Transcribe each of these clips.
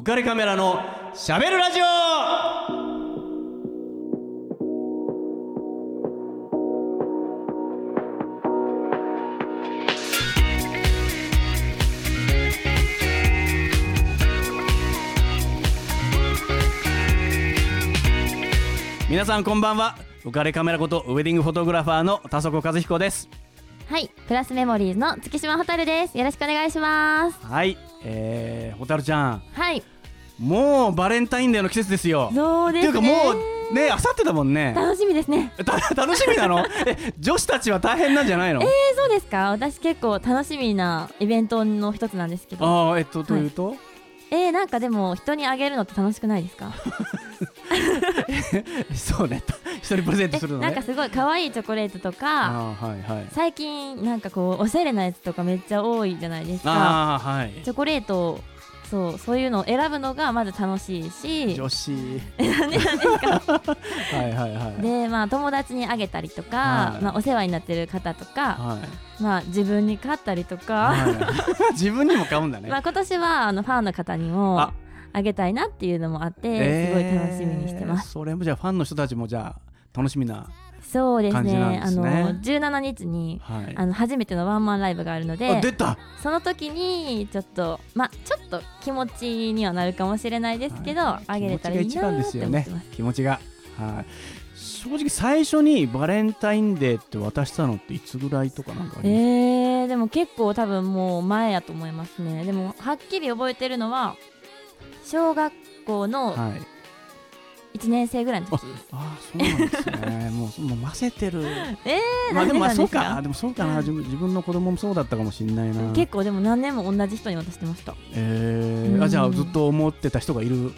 浮かれカメラのしゃべるラジオ皆さんこんばんは浮かれカメラことウェディングフォトグラファーの田底和彦ですはい、プラスメモリーズの月島蛍です。よろしくお願いします。はいえー、ホタルちゃんはい、もうバレンタインデーの季節ですよそうですね。っていうかもうねあさってだもんね楽しみですね。た楽しみなの？え女子たちは大変なんじゃないの？えー、そうですか？私結構楽しみなイベントの一つなんですけど。ああえっとというと、えー、なんかでも人にあげるのって楽しくないですか？そうね。一人プレゼントえするのね。なんかすごい可愛いチョコレートとか。はいはい。最近なんかこうおしゃれなやつとかめっちゃ多いじゃないですか。はい。チョコレートをそうそういうのを選ぶのがまず楽しいし。女子。でまあ友達にあげたりとか、はい。まあお世話になってる方とか、はい。まあ自分に買ったりとか、はい。自分にも買うんだね。まあ今年はあのファンの方にもああげたいなっていうのもあって、すごい楽しみにしてます。えーそれもじゃあファンの人たちもじゃあ楽しみなそうですね。ですねあの17日にはいあの初めてのワンマンライブがあるのあで、出たその時にちょっとまあちょっと気持ちにはなるかもしれないですけど、あげれたらいいなーってですよね思ってます。気持ちがはい正直最初にバレンタインデーって渡したのっていつぐらいとかなんかあります？えー、でも結構多分もう前やと思いますね。でもはっきり覚えてるのは小学校のはい1年生ぐらいの時。ああそうなんですねもうもう混ぜてるえー、まあでもまあそうかでもそうかな自分自分の子供もそうだったかもしれないな結構でも何年も同じ人に渡してましたえー、うんあじゃあずっと思ってた人がいる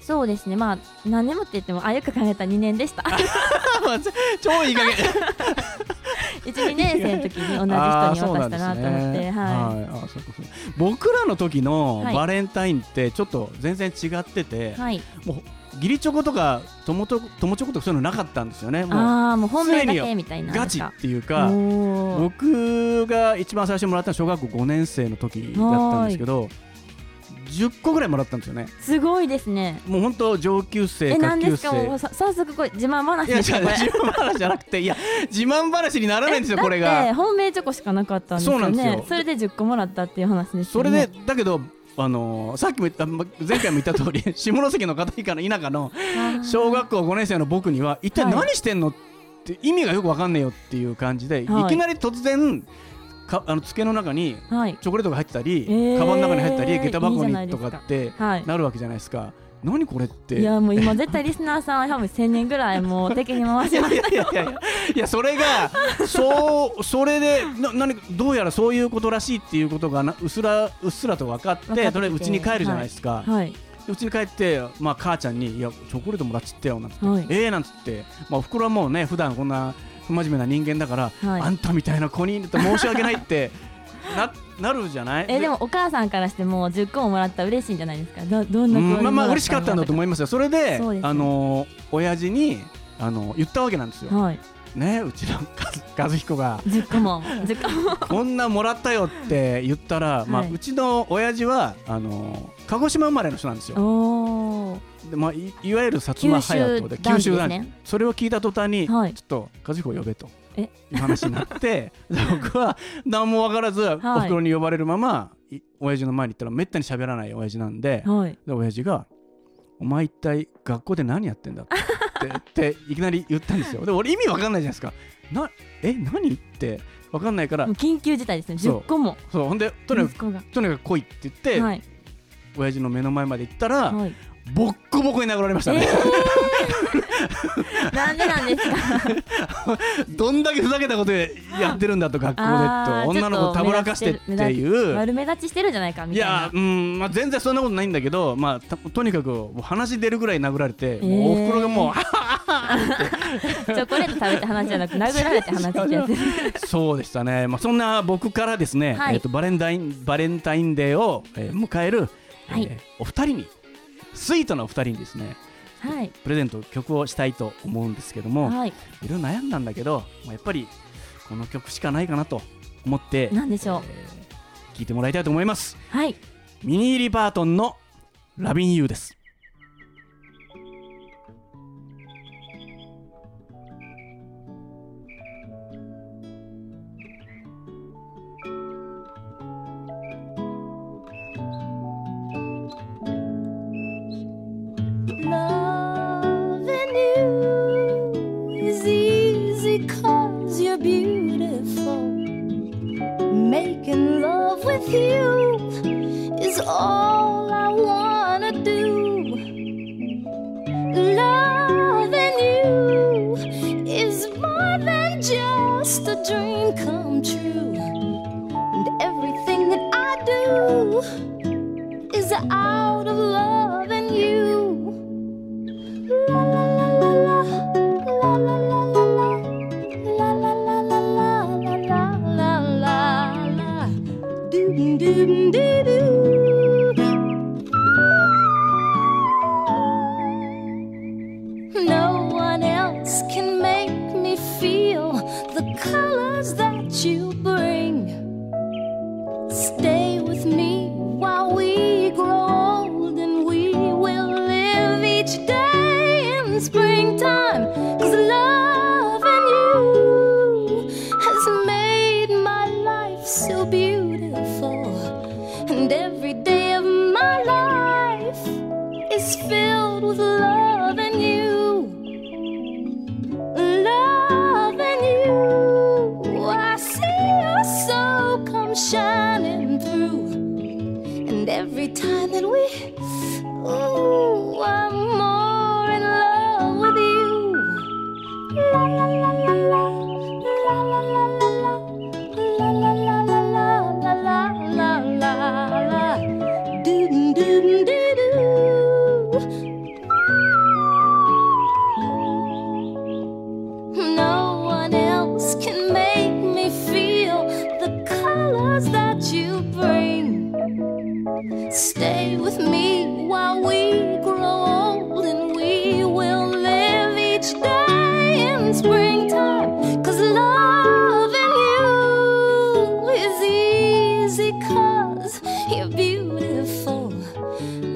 そうですねまあ何年もって言ってもあよく考えたら2年でした超いい加減12年生の時に 同じ人に渡したなと思って、はい、はい、僕らの時のはい。バレンタインってちょっと全然違ってて、はい、もう義理チョコとか友と友チョコとかそういうのなかったんですよね。もうああもう本命だけみたいなガチっていうか僕が一番最初にもらったのは小学校5年生の時だったんですけど10個ぐらいもらったんですよね。すごいですね。もう本当上級生え下級何ですか？も生。うさ早速これ自慢話いやですかこれ。違う自慢話じゃなくていや自慢話にならないんですよえこれだってが本命チョコしかなかったんですよね。そうなんですよ。それで10個もらったっていう話ですそれでだけどあのーさっきも言ったま前回も言った通り 下関の片田舎の田舎の小学校5年生の僕には一体何してんの？って意味がよくわかんねえよっていう感じで、はい。い、きなり突然かあの机の中にはい。チョコレートが入ってたり、えー。カバンの中に入ったり下駄箱にとかってはい。なるわけじゃないですか。何これって。いやもう今絶対リスナーさん多分1000人ぐらいもう敵に回します。いやいやいやいやいや。それがそうそれでな何どうやらそういうことらしいっていうことがなうっすらうっすらと分かって分かってて。とりあえず家に帰るじゃないですか、はい。でうちに帰って、まあ、母ちゃんに「いやチョコレートもらっちったよ」なんつって「はい。ええなんつって、まあ、おふくろはもうね普段こんな不真面目な人間だから、はい。あんたみたいな子にって申し訳ないって ななるじゃない？えでもお母さんからしても10個ももらったら嬉しいんじゃないですか？どどんなまあまあ嬉しかったんだと思思いますよ。それでねあのー親父にあの言ったわけなんですよ、はい。ねうちの和和彦が。10個も。10個も。こんなもらったよって言ったら、まあ、はい。うちの親父はあのー鹿児島生まれの人なんですよまあ、いいわゆる薩摩隼人で九州男児男児。それを聞いた途端に、はい。ちょっと和彦呼べと。え？いう話になってで 僕は何も分からず、おふくろに呼ばれるままい親父の前に行ったらめったに喋らない親父なんではい。で親父が「お前一体学校で何やってんだ?」って っていきなり言ったんですよ。で俺意味分かんないじゃないですか。なえ何って分かんないから緊急事態ですね。そう。10個も。そう。ほんでとにかくとにかく来いって言って、はい。親父の目の前まで行ったら、はいボッコボコに殴られましたね、なんでなんですか？どんだけふざけたことやってるんだと学校でと。女の子たぶらかしてっていう。悪目立ちしてるじゃないかみいたいな。やうん、まあ、全然そんなことないんだけど、まあ、たとにかく話出るぐらい殴られて、もうおふくろがもう、チョコレート食べた話じゃなく殴られて話ってやつそうでしたね、まあ、そんな僕からですね、はい。えっとバレンタインバレンタインデーを、えー迎える、はい。えーお二人にスイートなお二人にですねはい。プレゼント曲をしたいと思うんですけども、はい。いろいろ悩んだんだけど、まあ、やっぱりこの曲しかないかなと思って、なんでしょう。えー聞いてもらいたいと思います。はい。ミニーリ・バートンのラビンユーです。Just a dream come true. And everything that I do is out of loving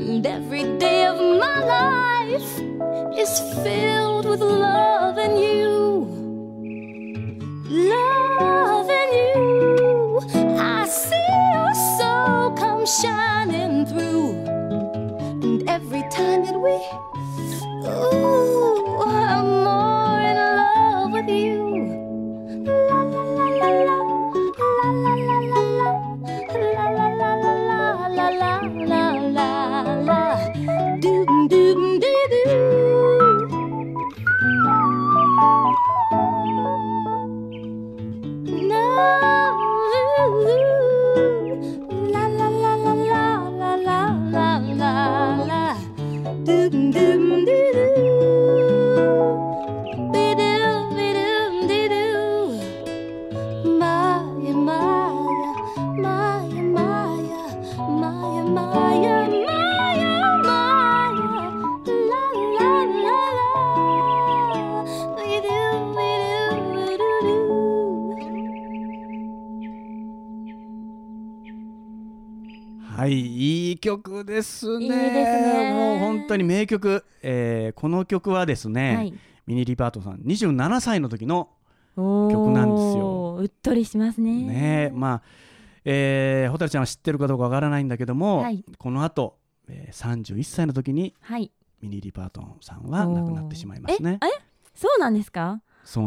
And every day of my life is filled with loving you. Loving you, I see your soul come shining through. And every time that we, ooh, 曲ですね。いいですねもう本当に名曲。えーこの曲はですね、はいミニリパートさん27歳の時の曲なんですようっとりしますね。ねまあ、えー、蛍ちゃんは知ってるかどうかわからないんだけども、はいこの後、えー、31歳の時にはい。ミニリパートンさんは亡くなってしまいますねえ。えそうなんですか？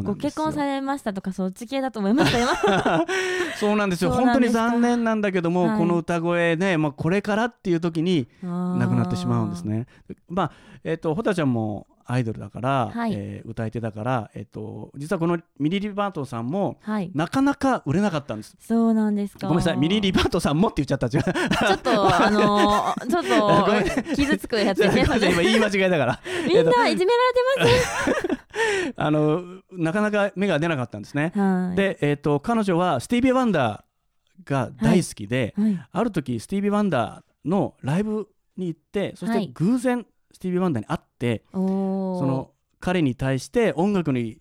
ご結婚されましたとかそっち系だと思いました よ。そうなんですよ本当に残念なんだけども、はいこの歌声ね、まあ、これからっていう時に亡亡くなってしまうんです。ね。まあえっ、とホタちゃんもアイドルだから、はいえー歌い手だから、えっと実はこのミニリバートさんもはい。なかなか売れなかったんです。そうなんですか。ごめんなさいミニリバートさんもって言っちゃった。ちょっと あのー、ちょっと傷つくやつですね。今言い間違いだから。みんないじめられて あのなかなか芽が出なかったんですね。で、えっと彼女はスティービー・ワンダーが大好きで、はい、ある時スティービー・ワンダーのライブに行ってそしてはい。偶然スティービー・ワンダーに会って、おー。その彼に対して音楽に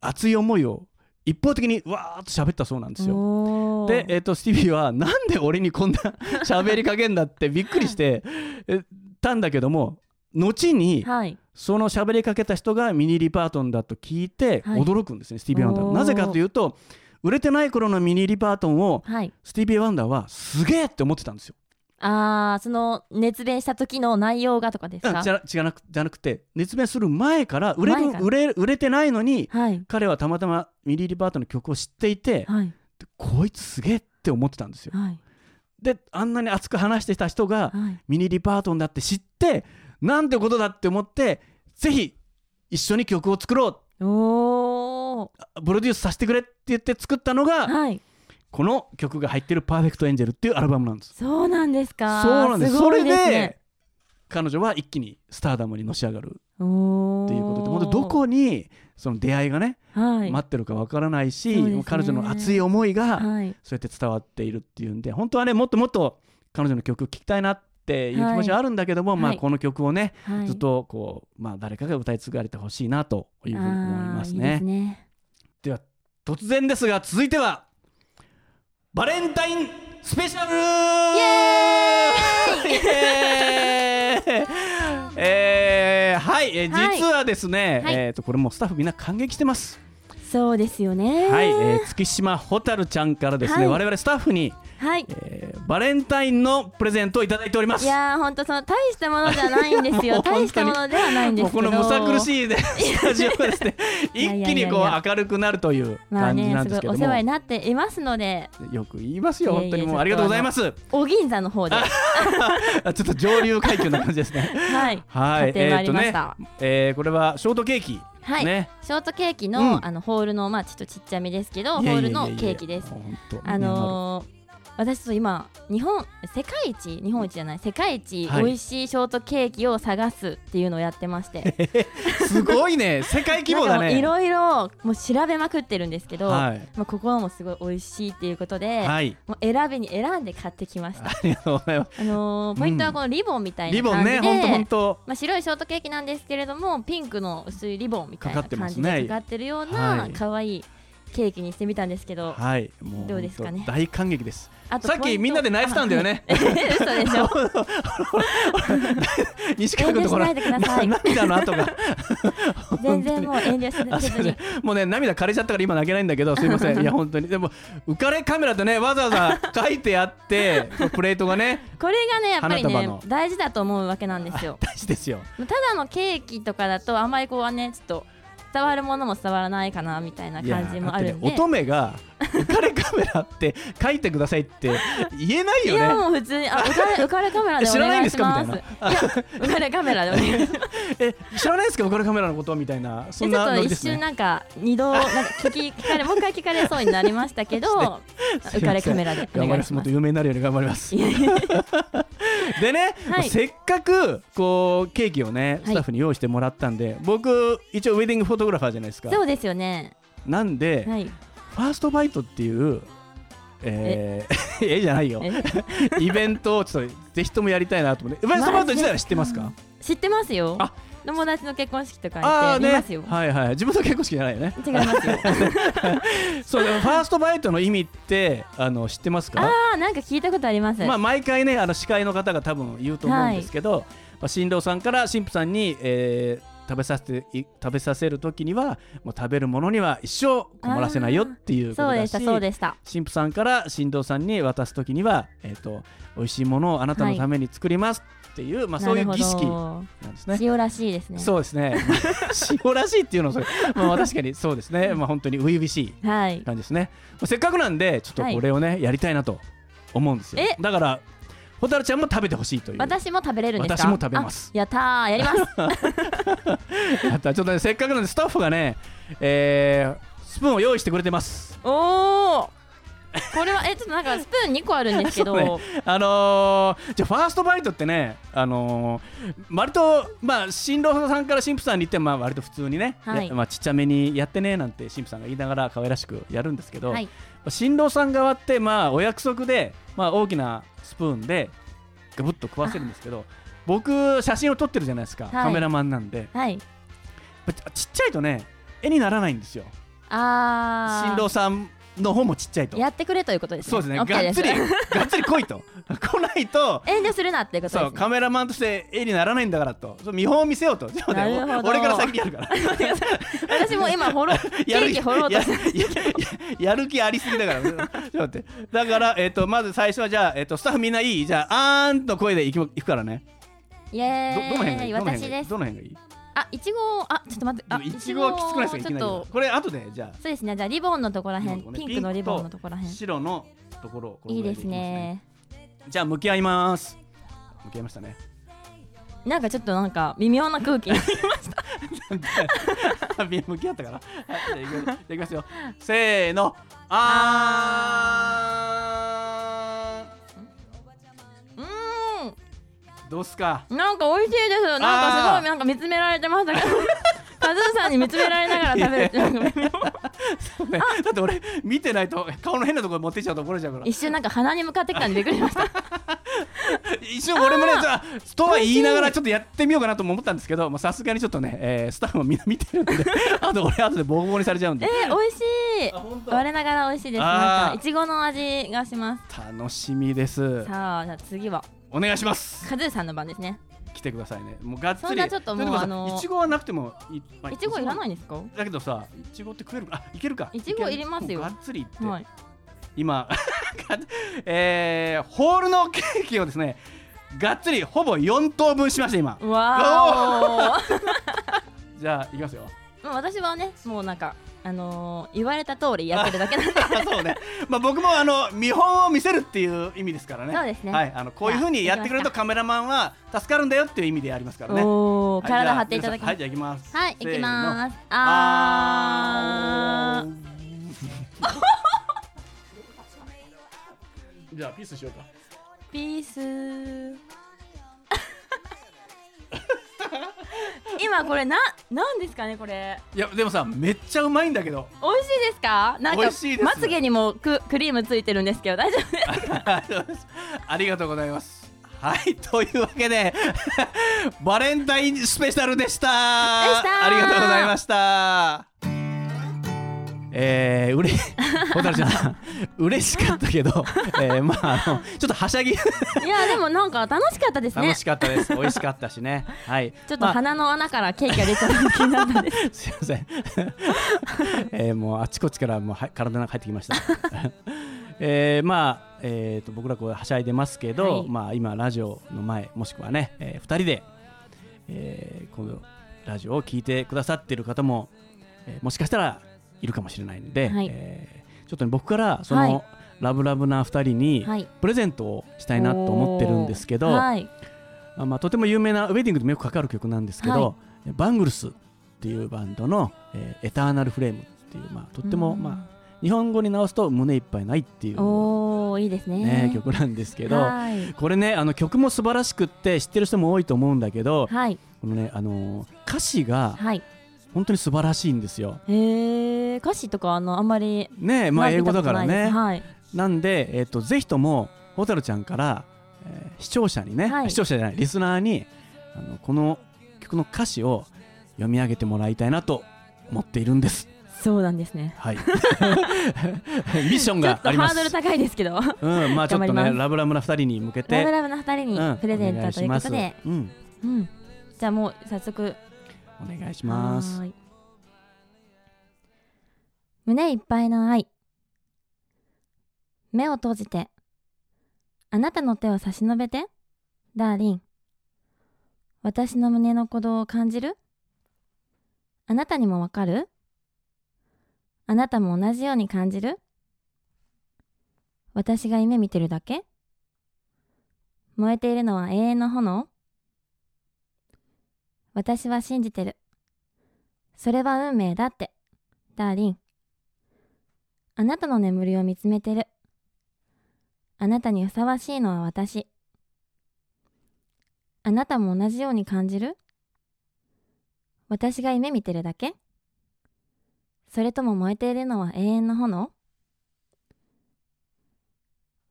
熱い思いを一方的にわーっと喋ったそうなんですよ。で、えっとスティービーはなんで俺にこんな 喋りかけんだってびっくりして えたんだけども後にはい。その喋りかけた人がミニー・リパートンだと聞いてはい。驚くんですね、スティー。ビー・ワンダーなぜかというと売れてない頃のミニ・リパートンをはい。スティービー・ワンダーはすげえって思ってたんですよ。あーその熱弁した時の内容がとかですか？うんじゃじゃなくじゃなくて熱弁する前から売れる売れ売れてないのにはい。彼はたまたまミニ・リパートンの曲を知っていてはい。こいつすげえって思ってたんですよ。はい。であんなに熱く話してた人がはい。ミニ・リパートンだって知ってなんてことだって思ってぜひ一緒に曲を作ろう。プロデュースさせてくれって言って作ったのがはい。この曲が入ってる「パーフェクト・エンジェル」っていうアルバムなんです。そうなんですか。そうなんです。それで彼女は一気にスターダムにのし上がる。っていうことで本当どこにその出会いがね、はい。待ってるかわからないし、ね。彼女の熱い思いがはい。そうやって伝わっているっていうんで本当はねもっともっと彼女の曲聴きたいなっていう気持ちはあるんだけども、まあ、はいこの曲をね、はい。ずっとこう、まあ、誰かが歌い継がれてほしいなというふうに思いますあーいいね。ですね。では突然ですが続いてはバレンタインスペシャル! えーはい、えーはい。実はですね、はい。えー、とこれもうスタッフみんな感激してます。そうですよね。はい、えー月島蛍ちゃんからですね、はい。我々スタッフに、はい。えーバレンタインのプレゼントをいただいております。いやー本当その大したものじゃないんですよ。大したものではないんですこのむさ苦しいね スタジオがですね。一気にこう明るくなるというまあ感じねなんですけども、すごいお世話になっていますので。よく言いますよ本当にもう。ありがとうございます。お銀座の方で。は あちょっと上流階級な感じですね。い。はい、買ってまいりました、えーこれはショートケーキ、はい。ね。ショートケーキの,、うん。あのホールのまあちょっとちっちゃめですけどホールのケーキです。あのー私と今日本世界一日本一じゃない世界一はい美味しいショートケーキを探すっていうのをやってまして、すごいね世界規模だね。いろいろもう調べまくってるんですけど、はいまあ、ここもすごい美味しいっていうことで、はい。もう選びに選んで買ってきましたありがとうございます。あのーポイントはこのリボンみたいリボな感じで、ンね本当本当。まあ、白いショートケーキなんですけれどもピンクの薄いリボンみたいな感じでかかってるようはない可愛いケーキにしてみたんですけど、はいもうどうですかね？大感激です。あとさっきみんなで泣いてたんだよね。嘘でしょ？西川君ところ遠慮しないでください。涙の後が。全然もう遠慮あせずもうね涙枯れちゃったから今泣けないんだけどすいません。いや本当に。でも浮かれカメラってねわざわざ書いてあって プレートがねこれがねやっぱりね大事だと思うわけなんですよ。大事ですよ。ただのケーキとかだとあんまりこうはねちょっと伝わるものも伝わらないかなみたいな感じもあるんで。ね乙女が浮かれカメラって書いてくださいって言えないいやよねもう普通にあ 浮かれ浮かれカメラでお知らないんですか願いしますみいや浮かれカメラでお願いします。え知らない ですか浮かれカメラのことみたいな。そんなでちょっと一瞬なんか二度なんか聞き聞かれもう一回聞かれそうになりましたけど 浮かれカメラでお願いします。ますもっと有名になるように頑張ります。いやいや。でね、はい。せっかくこうケーキをねはい。スタッフに用意してもらったんで、僕一応ウェディングフォトグラファーじゃないですか。そうですよね。なんで、はいファーストバイトっていうえー、え。じゃないよ。え。イベントをちょっとぜひともやりたいなと思って。ファーストバイト自体は知ってますか？知ってますよ。あ。友達の結婚式とかあ行って見ますよ。はいはい。自分の結婚式じゃないよね。違いますよ。そうでもファーストバイトの意味ってあの知ってますか？ああなんか聞いたことあります。まあ、毎回ねあの司会の方が多分言うと思うんですけど、まあ、新郎さんから新婦さんに、えー食べさせてい食べさせる時にはもう食べるものには一生困らせないよっていうことだしそうでしたそうでした。新婦さんから新郎さんに渡す時には、えー、と美味しいものをあなたのために作りますっていう、まあ、そういう儀式なんですね。ど。塩らしいですね。そうですね。塩らしいっていうのはそれ、まあ、確かにそうですね、まあ、本当に初々しいはい。感じですね。まあせっかくなんでちょっとこれをね、やりたいなと思うんですよ。え？だから蛍ちゃんも食べてほしいという。私も食べれるんですか？私も食べます。あやったーやります。やった。ちょっとねせっかくなんでスタッフがね、えースプーンを用意してくれてます。おおこれはえちょっとなんかスプーン2個あるんですけど、そうあのーじゃあファーストバイトってね、あのー割とまあ新郎さんから新婦さんに言ってもまあ割と普通にね、はい。やまあちっちゃめにやってねなんて新婦さんが言いながら可愛らしくやるんですけど、はい新郎さん側ってまあお約束でまあ大きなスプーンでガブッと食わせるんですけど。僕写真を撮ってるじゃないですか、い。カメラマンなんで。はい。ちっちゃいとね絵にならないんですよ。新郎さんの方もちっちゃいと。やってくれということですね。そうですね。OK がっつり がっつり来いと。来ないと遠慮するなっていうことそうですね。カメラマンとして絵にならないんだからと。そう見本を見せようと。ちょっとなねるほど。俺から先にやるから。私も今掘ろうケやるーキ掘ろうとやる気ありすぎだから。ちょっと待って。だから、えっとまず最初はじゃあ、えっとスタッフみんないい？じゃああーんと声でいくいくからね。イどエーイ。い？どの辺がいい？私です。どの辺がいい？あいちごあちょっと待ってあいちごはきつくないですかちょっと。これ後でじゃあ。そうですねじゃあリボンのところらへんピンクのリボンのところらへん白のところいいですね。じゃあ向き合います。向き合いましたね。なんかちょっとなんか微妙な空気に 向き合ったから。はいじゃあいきますよ。せーの。あどうっすか？んなんか美味しいです。なんかすごいなんか見つめられてましたけど。カズーさんに見つめられながら食べるってなんか微妙そうね。だって俺見てないと顔の変なところ持ってっちゃうと怒られちゃうから一瞬なんか鼻に向かってきたんでびっくりしました。一瞬俺もねとは言いながらちょっとやってみようかなとも思ったんですけどまあさすがにちょっとね、えースタッフもみんな見てるんで あと俺後でボコボコにされちゃうんで。えー、美味しい。我ながら美味しいです。なんかいちごの味がします。楽しみです。さあじゃあ次はお願いします。カズーさんの番ですね。来てくださいね。もうがっつり。そんなちょっともうあのーいちごはなくてもい,まあ、いちごいらないんですか？だけどさいちごって食えるか？あいけるか？いちごいりますよ。がっつりいって、はい。今 えー、ホールのケーキをですねがっつりほぼ4等分しました今。わ じゃあいきますよ。私はねもうなんかあのー、言われた通りやってるだけなんで。あ そうね、まあ、僕もあの見本を見せるっていう意味ですからね。そうですね。はい、あのこういうふうにやってくれるとカメラマンは助かるんだよっていう意味でやりますからね。おお、はい。体張っていただきます。はいじゃあいきます。はい、いきます。あ じゃあピースしようか。ピース今これな、なんですかねこれ。いやでもさめっちゃうまいんだけど。美味しいですか？なんか美味しいです。まつげにもククリームついてるんですけど大丈夫です ありがとうございます。はいというわけで バレンタインスペシャルでした。した。ありがとうございましたえー、うれ 蛍ちゃん嬉しかったけど、えー、まああのちょっとはしゃぎ。いやでもなんか楽しかったですね。楽しかったです。美味しかったしね。はい。ちょっとまあ。鼻の穴からケーキが出たの気になったんで。すすいません、えー、もうあちこちからもうは体の中入ってきました。えー、まあ、えー、と僕らこうはしゃいでますけど、はい。まあ今ラジオの前もしくはね、えー、2人で、えー、このラジオを聞いてくださっている方も、えーもしかしたらいるかもしれないんで、はい。えーちょっとね僕からその、はいラブラブな2人にはい。プレゼントをしたいなと思ってるんですけど、はい。あまあ、とても有名なウェディングでもよくかかる曲なんですけど、はバングルスっていうバンドの「えーエターナルフレーム」っていう、まあ、とっても、うん。まあ、日本語に直すと胸いっぱいないっていう、おおいいですね。ね、曲なんですけどはい。これねあの曲も素晴らしくって知ってる人も多いと思うんだけどはい。このね、あのー歌詞がはい本当に素晴らしいんですよ。へえ歌詞とかあのあんまりねまあ英語だからね。はい。なんで、えー、とぜひとも蛍ちゃんから、えー視聴者にね、はい。視聴者じゃないリスナーにあのこの曲の歌詞を読み上げてもらいたいなと思っているんです。そうなんですね。はい。ミッションがあります。とハードル高いですけど。ラうん、まあちょっとねラブラブな二人に向けブて、ラブな二人うんにプレゼントということで、うん、うん。じゃあもう早速お願いします。胸いっぱいの愛。目を閉じてあなたの手を差し伸べてダーリン。私の胸の鼓動を感じる？あなたにもわかる？あなたも同じように感じる？私が夢見てるだけ？燃えているのは永遠の炎？私は信じてるそれは運命だって、ダーリン。あなたの眠りを見つめてる。あなたにふさわしいのは私。あなたも同じように感じる？私が夢見てるだけ？それとも燃えているのは永遠の炎？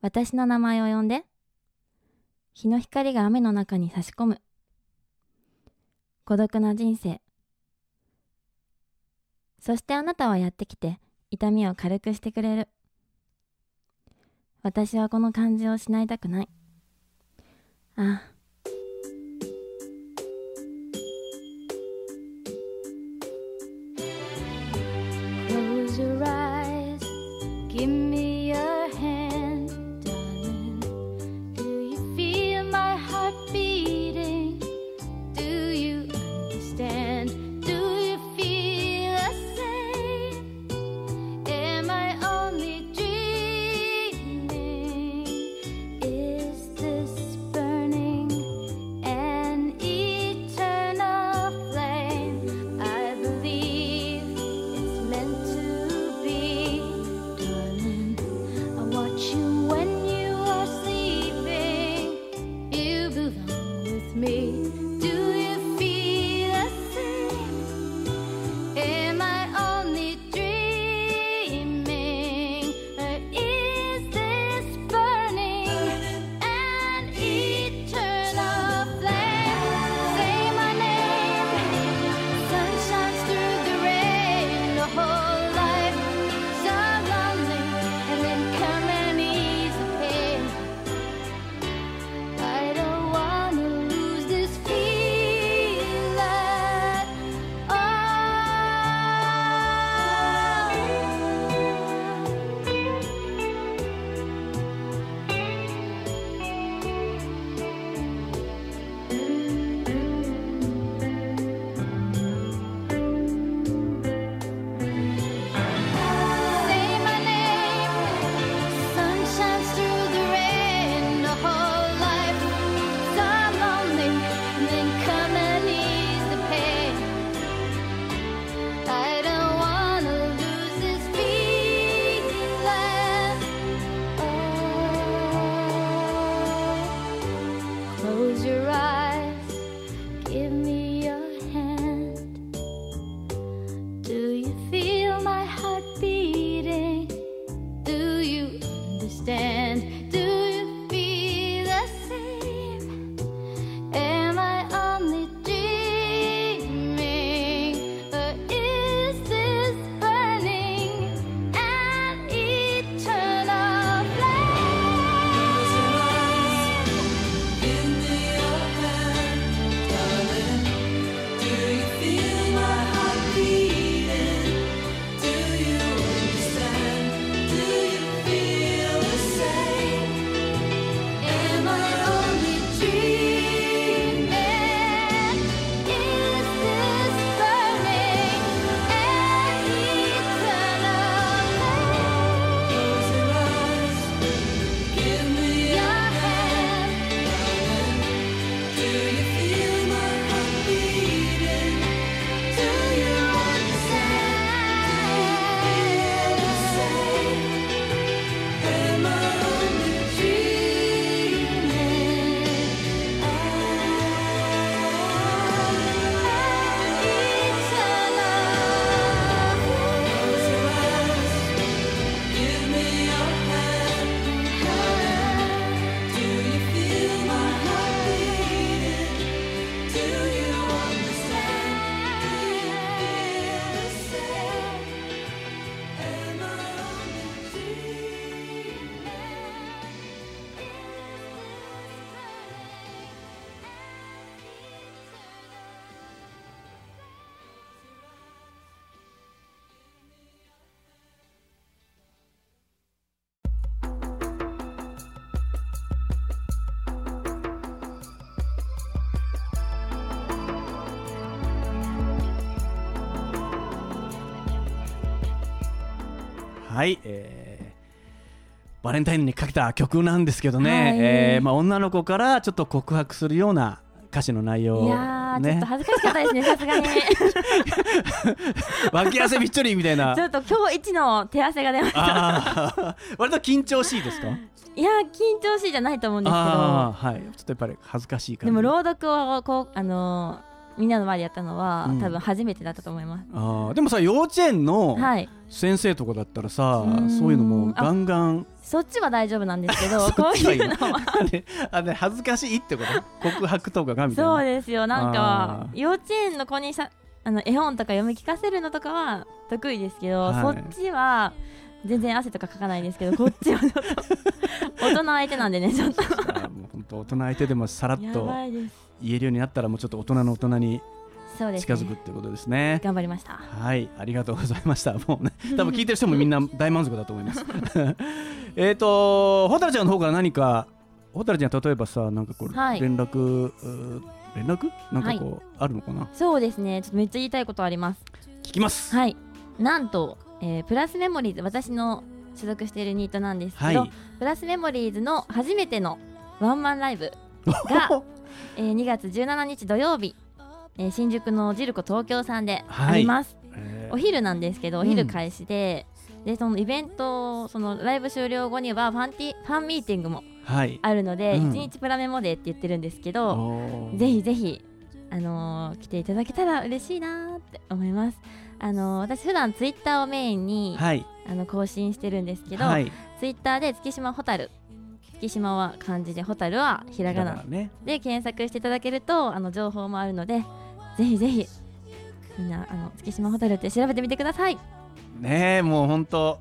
私の名前を呼んで。日の光が雨の中に差し込む。孤独な人生。そしてあなたはやってきて、痛みを軽くしてくれる私はこの感じを失いたくないああはい、えーバレンタインにかけた曲なんですけどね、はい。えーまあ、女の子からちょっと告白するような歌詞の内容いやー、ちょっねと恥ずかしかったですね、さすがに。脇汗びっちょりみたいな。ちょっと今日一の手汗が出ました。割と緊張しいですか？いやー、緊張しいじゃないと思うんですけど、はい。ちょっとやっぱり恥ずかしいでも朗読をこう、あのーみんなの前でやったのは、うん。多分初めてだったと思います。あーでもさ幼稚園のはい。先生とかだったらさ、うーん。そういうのもガンガン。そっちは大丈夫なんですけど、こういうのは。あれあれ恥ずかしいってこと？告白とかがみたいな。そうですよ、なんあかー。幼稚園の子にさあの絵本とか読み聞かせるのとかは得意ですけど、はい。そっちは全然汗とかかかないんですけどこっちはちょっと 大人相手なんでねちょっと。あもう本当大人相手でもさらっやとばいです言えるようになったらもうちょっと大人の大人にそうです、近ね、づくってことですね。頑張りましたはい、ありがとうございました。もうね、多分聞いてる人もみんな大満足だと思います。えっと、ほたるちゃんの方から何か、ほたるちゃん例えばさ、なんかこう、はい連絡、連絡？なんかこう、あるのかな？そうですねちょっとめっちゃ言いたいことあります聞きます。はいなんと、えープラスメモリーズ私の所属しているニートなんですけど、はい。プラスメモリーズの初めてのワンマンライブがえー2月17日土曜日、えー新宿のジルコ東京さんであります、えお昼なんですけどお昼開始で、でそのイベントそのライブ終了後にはファンティファンミーティングもーはい。あるので、うん。一日プラメモデーって言ってるんですけど、ぜひぜひあのー来ていただけたら嬉しいなーって思います。あのー私普段ツイッターをメインに、はい。あの更新してるんですけど、はい。ツイッターで月島ホタル月島は漢字で蛍はひらがなね。で検索していただけるとあの情報もあるのでぜひぜひみんなあの月島蛍って調べてみてくださいねえ、もう本当。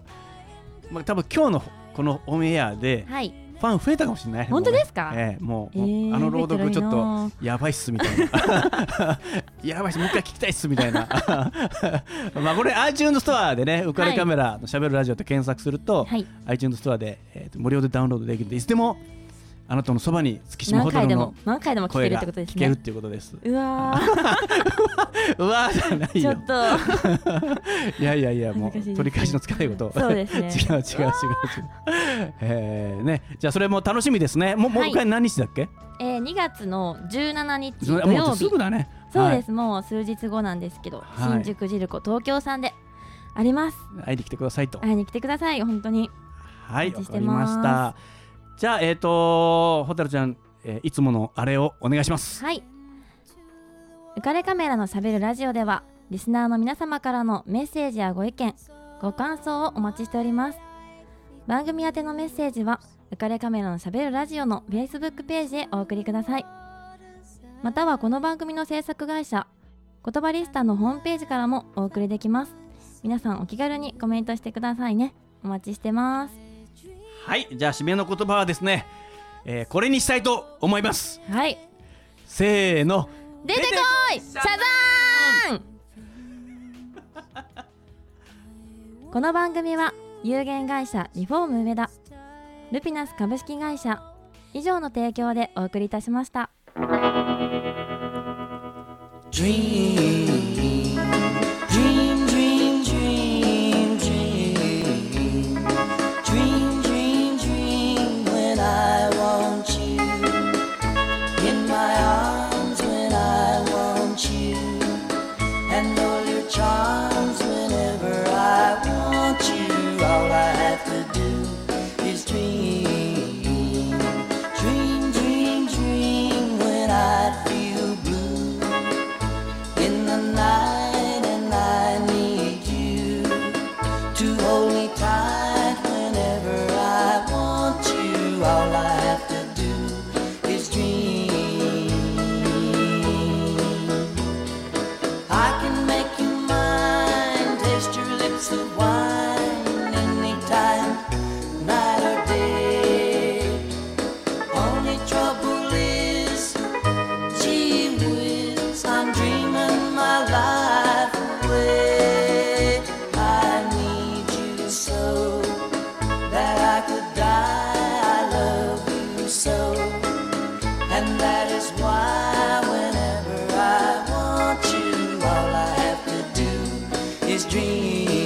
まあ、多分今日のこのオンエアではいファン増えたかもしれない。本当ですか？ええもう、えーあの朗読ちょっと増やばいっすみたいな。やばいっすもう一回聞きたいっすみたいな。まあこれ iTunes ストアでね浮かれカメラのしゃべるラジオって検索すると、はい。iTunes ストアで、え無料でダウンロードできるんでいつでもあなたのそばに月島ホテルの何回でも何回でも聞けるってことですね。聞けるっていうことです。うわ うわーじゃないよ。ーちょっと。いやいやいやもう取り返しのつかないことそうですね。違う違う違う。違うえー、ね。じゃあそれも楽しみですね。もうもうはい一回何日だっけ、えー、2月の17日土もう曜日。すぐだね。そうではい。すもう数日後なんですけど、はい。新宿ジルコ東京さんであります。会いに来てくださいと。会いに来てください。本当に。はい、わかりました。じゃあ、えっ、と、ホタルちゃん、えーいつものあれをお願いします。はい。浮かれカメラのしゃべるラジオではリスナーの皆様からのメッセージやご意見ご感想をお待ちしております。番組宛てのメッセージは浮かれカメラのしゃべるラジオの Facebook ページへお送りください。またはこの番組の制作会社言葉リスタのホームページからもお送りできます。皆さんお気軽にコメントしてくださいね。お待ちしてます。はい、じゃあ、締めの言葉はですね、えーこれにしたいと思います。はいせーの。出てこいシャザーン この番組は有限会社リフォーム上田ルピナス株式会社以上の提供でお送りいたしました dream, dream.